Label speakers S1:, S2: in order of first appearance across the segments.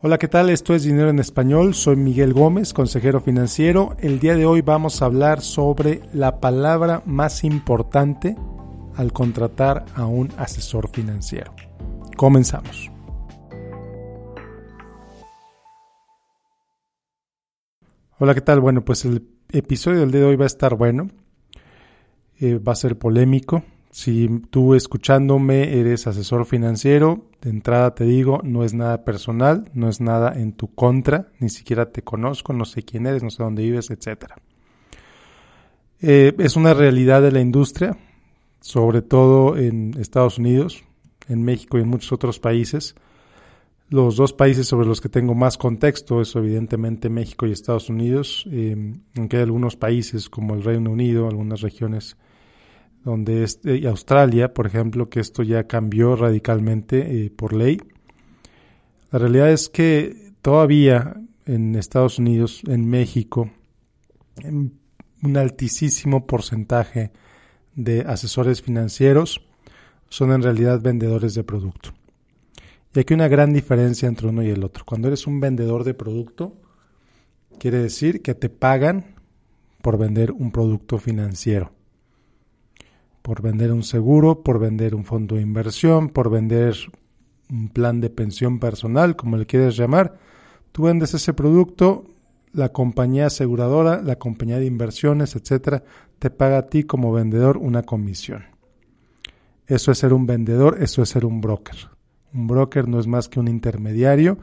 S1: Hola, ¿qué tal? Esto es Dinero en Español. Soy Miguel Gómez, consejero financiero. El día de hoy vamos a hablar sobre la palabra más importante al contratar a un asesor financiero. Comenzamos. Hola, ¿qué tal? Bueno, pues el episodio del día de hoy va a estar bueno. Eh, va a ser polémico. Si tú escuchándome eres asesor financiero, de entrada te digo, no es nada personal, no es nada en tu contra, ni siquiera te conozco, no sé quién eres, no sé dónde vives, etc. Eh, es una realidad de la industria, sobre todo en Estados Unidos, en México y en muchos otros países. Los dos países sobre los que tengo más contexto es evidentemente México y Estados Unidos, eh, aunque hay algunos países como el Reino Unido, algunas regiones donde eh, Australia, por ejemplo, que esto ya cambió radicalmente eh, por ley. La realidad es que todavía en Estados Unidos, en México, un altísimo porcentaje de asesores financieros son en realidad vendedores de producto. Y aquí una gran diferencia entre uno y el otro. Cuando eres un vendedor de producto, quiere decir que te pagan por vender un producto financiero por vender un seguro, por vender un fondo de inversión, por vender un plan de pensión personal, como le quieres llamar. Tú vendes ese producto, la compañía aseguradora, la compañía de inversiones, etcétera, te paga a ti como vendedor una comisión. Eso es ser un vendedor, eso es ser un broker. Un broker no es más que un intermediario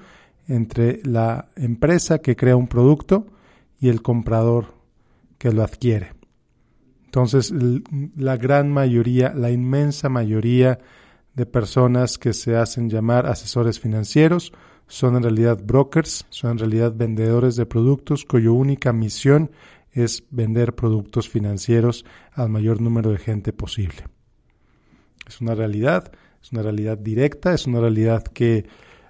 S1: entre la empresa que crea un producto y el comprador que lo adquiere. Entonces, la gran mayoría, la inmensa mayoría de personas que se hacen llamar asesores financieros son en realidad brokers, son en realidad vendedores de productos cuya única misión es vender productos financieros al mayor número de gente posible. Es una realidad, es una realidad directa, es una realidad que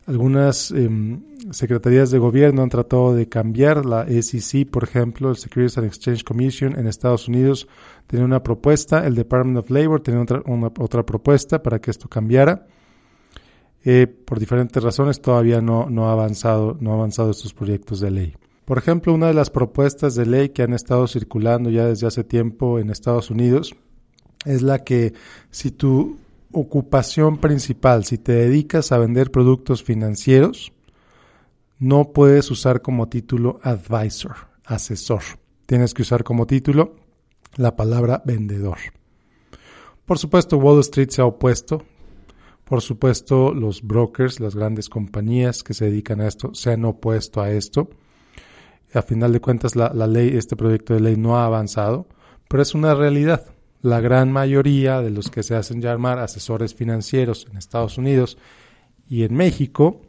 S1: algunas em, secretarías de gobierno han tratado de cambiar. La SEC, por ejemplo, el Securities and Exchange Commission en Estados Unidos, tenía una propuesta. El Department of Labor tenía otra, otra propuesta para que esto cambiara. Eh, por diferentes razones todavía no, no, ha avanzado, no ha avanzado estos proyectos de ley. Por ejemplo, una de las propuestas de ley que han estado circulando ya desde hace tiempo en Estados Unidos es la que si tú ocupación principal, si te dedicas a vender productos financieros, no puedes usar como título advisor, asesor. Tienes que usar como título la palabra vendedor. Por supuesto, Wall Street se ha opuesto. Por supuesto, los brokers, las grandes compañías que se dedican a esto, se han opuesto a esto. A final de cuentas, la, la ley, este proyecto de ley no ha avanzado, pero es una realidad la gran mayoría de los que se hacen llamar asesores financieros en Estados Unidos y en México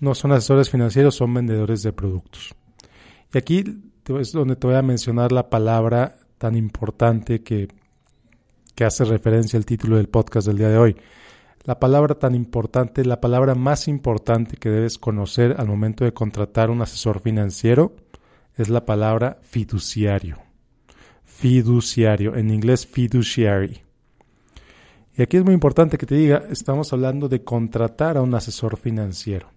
S1: no son asesores financieros, son vendedores de productos. Y aquí es donde te voy a mencionar la palabra tan importante que, que hace referencia al título del podcast del día de hoy. La palabra tan importante, la palabra más importante que debes conocer al momento de contratar un asesor financiero es la palabra fiduciario fiduciario, en inglés fiduciary. Y aquí es muy importante que te diga, estamos hablando de contratar a un asesor financiero,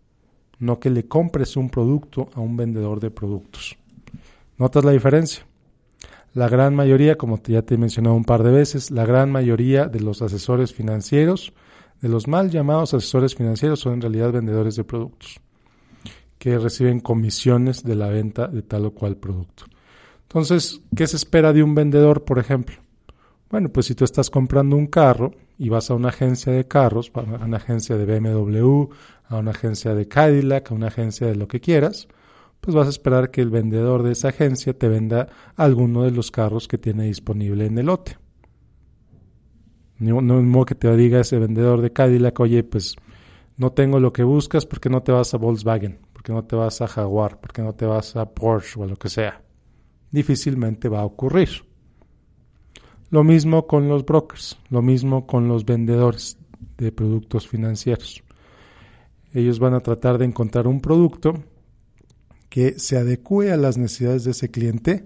S1: no que le compres un producto a un vendedor de productos. ¿Notas la diferencia? La gran mayoría, como ya te he mencionado un par de veces, la gran mayoría de los asesores financieros, de los mal llamados asesores financieros, son en realidad vendedores de productos, que reciben comisiones de la venta de tal o cual producto. Entonces, ¿qué se espera de un vendedor, por ejemplo? Bueno, pues si tú estás comprando un carro y vas a una agencia de carros, a una agencia de BMW, a una agencia de Cadillac, a una agencia de lo que quieras, pues vas a esperar que el vendedor de esa agencia te venda alguno de los carros que tiene disponible en el lote. No, no modo que te diga ese vendedor de Cadillac, oye, pues no tengo lo que buscas, ¿por qué no te vas a Volkswagen? ¿Por qué no te vas a Jaguar? ¿Por qué no te vas a Porsche o a lo que sea? Difícilmente va a ocurrir. Lo mismo con los brokers, lo mismo con los vendedores de productos financieros. Ellos van a tratar de encontrar un producto que se adecue a las necesidades de ese cliente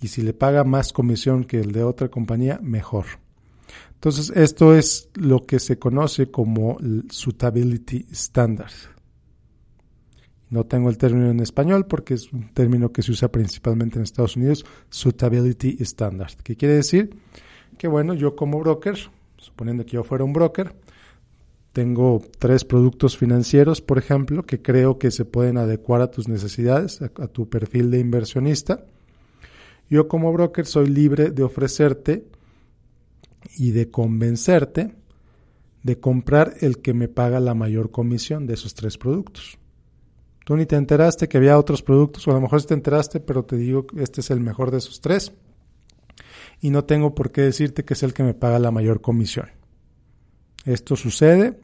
S1: y si le paga más comisión que el de otra compañía, mejor. Entonces, esto es lo que se conoce como el Suitability Standard. No tengo el término en español porque es un término que se usa principalmente en Estados Unidos, Suitability Standard. ¿Qué quiere decir? Que bueno, yo como broker, suponiendo que yo fuera un broker, tengo tres productos financieros, por ejemplo, que creo que se pueden adecuar a tus necesidades, a, a tu perfil de inversionista. Yo como broker soy libre de ofrecerte y de convencerte de comprar el que me paga la mayor comisión de esos tres productos. Tú ni te enteraste que había otros productos, o a lo mejor te enteraste, pero te digo que este es el mejor de esos tres. Y no tengo por qué decirte que es el que me paga la mayor comisión. Esto sucede,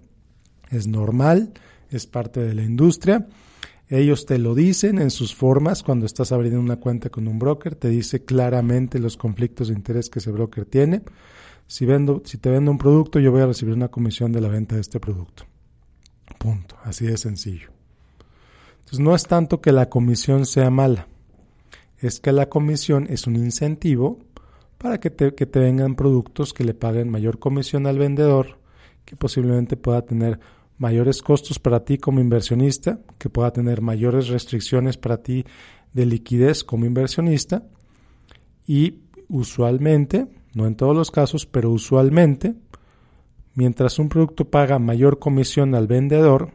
S1: es normal, es parte de la industria. Ellos te lo dicen en sus formas cuando estás abriendo una cuenta con un broker, te dice claramente los conflictos de interés que ese broker tiene. Si, vendo, si te vendo un producto, yo voy a recibir una comisión de la venta de este producto. Punto. Así de sencillo. Entonces no es tanto que la comisión sea mala, es que la comisión es un incentivo para que te, que te vengan productos que le paguen mayor comisión al vendedor, que posiblemente pueda tener mayores costos para ti como inversionista, que pueda tener mayores restricciones para ti de liquidez como inversionista. Y usualmente, no en todos los casos, pero usualmente, mientras un producto paga mayor comisión al vendedor,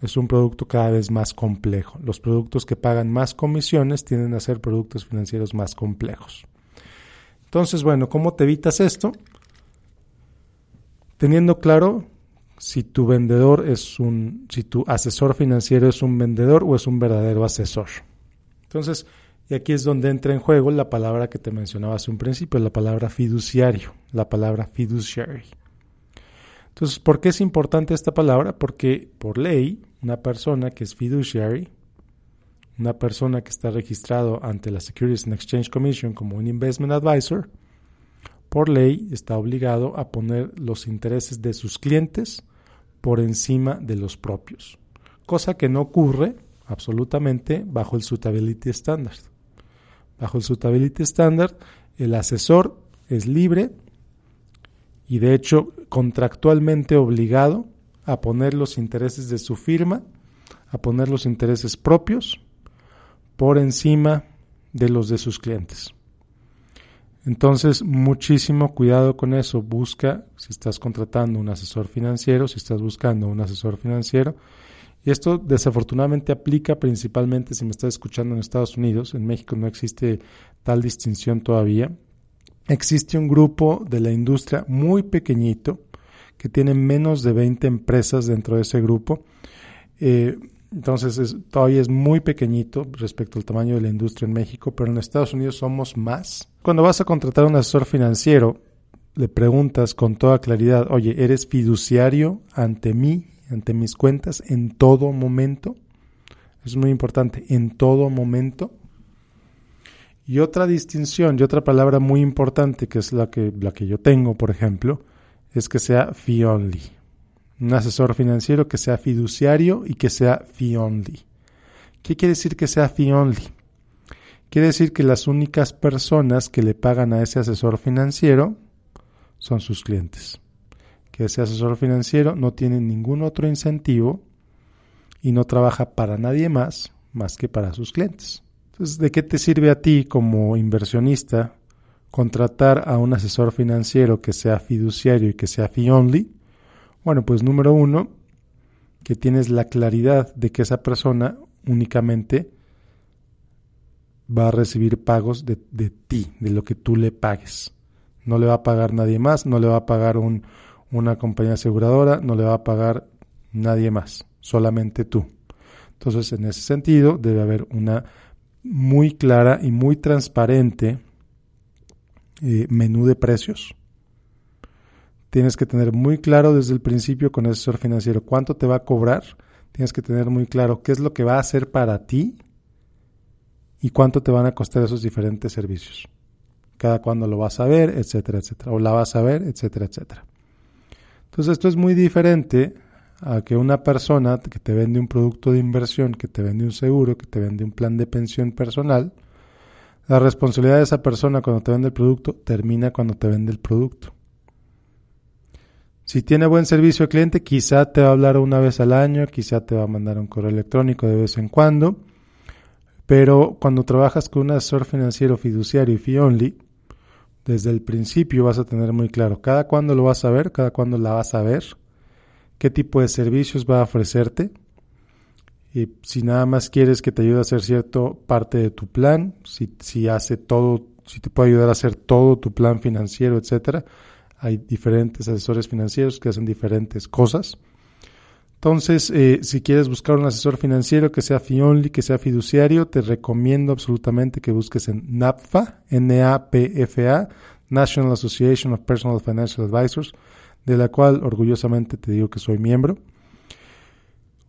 S1: es un producto cada vez más complejo. Los productos que pagan más comisiones tienden a ser productos financieros más complejos. Entonces, bueno, ¿cómo te evitas esto? Teniendo claro si tu vendedor es un, si tu asesor financiero es un vendedor o es un verdadero asesor. Entonces, y aquí es donde entra en juego la palabra que te mencionaba hace un principio, la palabra fiduciario, la palabra fiduciary. Entonces, ¿por qué es importante esta palabra? Porque por ley, una persona que es fiduciary, una persona que está registrado ante la Securities and Exchange Commission como un investment advisor, por ley está obligado a poner los intereses de sus clientes por encima de los propios, cosa que no ocurre absolutamente bajo el Suitability Standard. Bajo el Suitability Standard, el asesor es libre y de hecho contractualmente obligado a poner los intereses de su firma, a poner los intereses propios por encima de los de sus clientes. Entonces, muchísimo cuidado con eso. Busca, si estás contratando un asesor financiero, si estás buscando un asesor financiero, y esto desafortunadamente aplica principalmente si me estás escuchando en Estados Unidos. En México no existe tal distinción todavía existe un grupo de la industria muy pequeñito que tiene menos de 20 empresas dentro de ese grupo. Eh, entonces todavía es muy pequeñito respecto al tamaño de la industria en México, pero en Estados Unidos somos más. Cuando vas a contratar a un asesor financiero, le preguntas con toda claridad, oye, ¿eres fiduciario ante mí, ante mis cuentas en todo momento? Es muy importante, en todo momento. Y otra distinción y otra palabra muy importante, que es la que, la que yo tengo, por ejemplo, es que sea fee only. Un asesor financiero que sea fiduciario y que sea fee only. ¿Qué quiere decir que sea fee only? Quiere decir que las únicas personas que le pagan a ese asesor financiero son sus clientes. Que ese asesor financiero no tiene ningún otro incentivo y no trabaja para nadie más más que para sus clientes. Entonces, ¿de qué te sirve a ti como inversionista contratar a un asesor financiero que sea fiduciario y que sea fee only? Bueno, pues número uno, que tienes la claridad de que esa persona únicamente va a recibir pagos de, de, ti, de lo que tú le pagues. No le va a pagar nadie más, no le va a pagar un, una compañía aseguradora, no le va a pagar nadie más, solamente tú. Entonces, en ese sentido, debe haber una muy clara y muy transparente eh, menú de precios. Tienes que tener muy claro desde el principio con el asesor financiero cuánto te va a cobrar. Tienes que tener muy claro qué es lo que va a hacer para ti y cuánto te van a costar esos diferentes servicios. Cada cuándo lo vas a ver, etcétera, etcétera. O la vas a ver, etcétera, etcétera. Entonces esto es muy diferente a que una persona que te vende un producto de inversión, que te vende un seguro, que te vende un plan de pensión personal, la responsabilidad de esa persona cuando te vende el producto termina cuando te vende el producto. Si tiene buen servicio al cliente, quizá te va a hablar una vez al año, quizá te va a mandar un correo electrónico de vez en cuando. Pero cuando trabajas con un asesor financiero fiduciario y fee only, desde el principio vas a tener muy claro cada cuándo lo vas a ver, cada cuándo la vas a ver, qué tipo de servicios va a ofrecerte. Y si nada más quieres que te ayude a hacer cierta parte de tu plan, si, si hace todo, si te puede ayudar a hacer todo tu plan financiero, etcétera, hay diferentes asesores financieros que hacen diferentes cosas. Entonces, eh, si quieres buscar un asesor financiero que sea fee que sea fiduciario, te recomiendo absolutamente que busques en NAPFA, N-A-P-F-A, National Association of Personal Financial Advisors, de la cual orgullosamente te digo que soy miembro.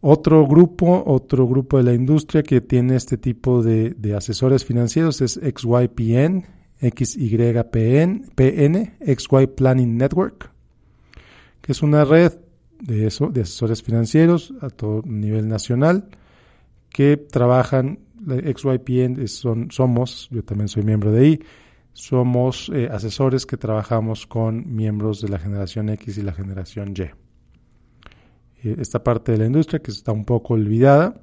S1: Otro grupo, otro grupo de la industria que tiene este tipo de, asesores financieros es XYPN, XYPN, PN, XY Planning Network, que es una red de eso, de asesores financieros a todo nivel nacional que trabajan, XYPN son, somos, yo también soy miembro de ahí, somos eh, asesores que trabajamos con miembros de la generación X y la generación Y. Eh, esta parte de la industria que está un poco olvidada,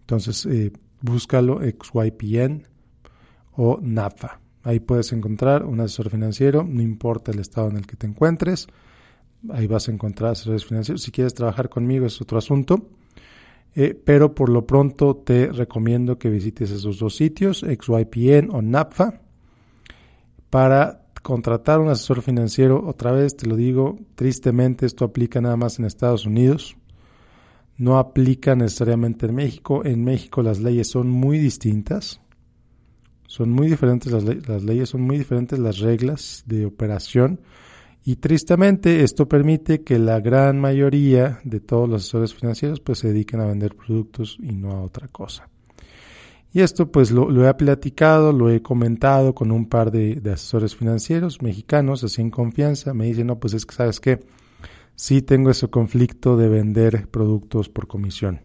S1: entonces eh, búscalo XYPN o NAFA. Ahí puedes encontrar un asesor financiero, no importa el estado en el que te encuentres. Ahí vas a encontrar asesores financieros. Si quieres trabajar conmigo es otro asunto. Pero por lo pronto te recomiendo que visites esos dos sitios, XYPN o NAPFA, para contratar un asesor financiero. Otra vez te lo digo, tristemente esto aplica nada más en Estados Unidos. No aplica necesariamente en México. En México las leyes son muy distintas. Son muy diferentes las, leyes, son muy diferentes las reglas de operación y tristemente esto permite que la gran mayoría de todos los asesores financieros pues se dediquen a vender productos y no a otra cosa. Y esto pues lo, he platicado, lo he comentado con un par de, de, asesores financieros mexicanos, así en confianza. Me dicen, no, pues es que sabes que sí tengo ese conflicto de vender productos por comisión.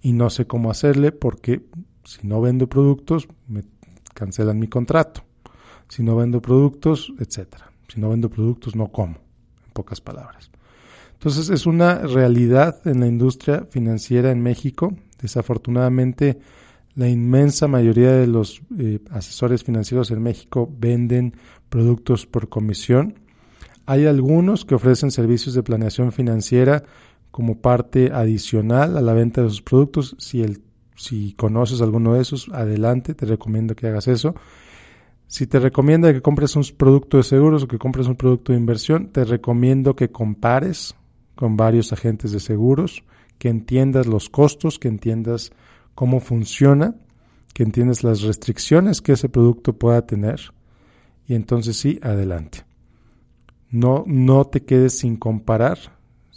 S1: Y no sé cómo hacerle porque si no vendo productos me cancelan mi contrato. Si no vendo productos, etcétera. Si no vendo productos, no como, en pocas palabras. Entonces es una realidad en la industria financiera en México. Desafortunadamente, la inmensa mayoría de los eh, asesores financieros en México venden productos por comisión. Hay algunos que ofrecen servicios de planeación financiera como parte adicional a la venta de sus productos. Si el si conoces alguno de esos, adelante, te recomiendo que hagas eso. Si te recomienda que compres un producto de seguros o que compres un producto de inversión, te recomiendo que compares con varios agentes de seguros, que entiendas los costos, que entiendas cómo funciona, que entiendas las restricciones que ese producto pueda tener. Y entonces sí, adelante. No, no te quedes sin comparar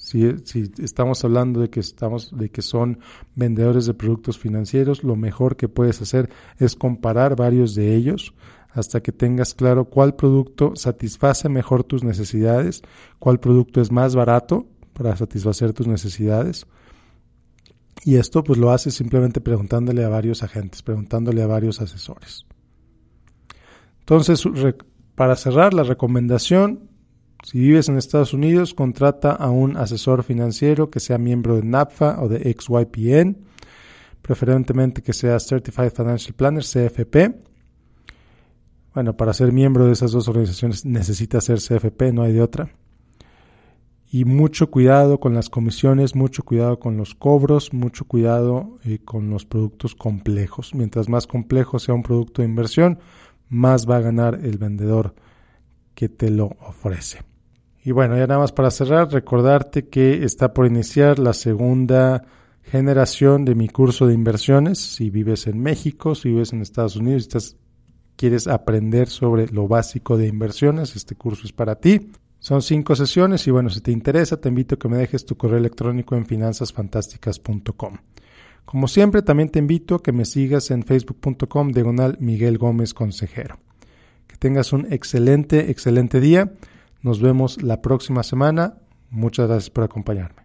S1: si, estamos hablando de que estamos, de que son vendedores de productos financieros, lo mejor que puedes hacer es comparar varios de ellos hasta que tengas claro cuál producto satisface mejor tus necesidades, cuál producto es más barato para satisfacer tus necesidades. Y esto pues lo haces simplemente preguntándole a varios agentes, preguntándole a varios asesores. Entonces, para cerrar la recomendación, si vives en Estados Unidos, contrata a un asesor financiero que sea miembro de NAPFA o de XYPN, preferentemente que sea Certified Financial Planner, CFP. Bueno, para ser miembro de esas dos organizaciones necesita ser CFP, no hay de otra. Y mucho cuidado con las comisiones, mucho cuidado con los cobros, mucho cuidado eh, con los productos complejos. Mientras más complejo sea un producto de inversión, más va a ganar el vendedor que te lo ofrece. Y bueno, ya nada más para cerrar, recordarte que está por iniciar la segunda generación de mi curso de inversiones. Si vives en México, si vives en Estados Unidos, estás, quieres aprender sobre lo básico de inversiones, este curso es para ti. Son cinco sesiones y bueno, si te interesa, te invito a que me dejes tu correo electrónico en finanzasfantásticas.com. Como siempre, también te invito a que me sigas en facebook.com diagonal Miguel Gómez Consejero. Que tengas un excelente, excelente día. Nos vemos la próxima semana. Muchas gracias por acompañarme.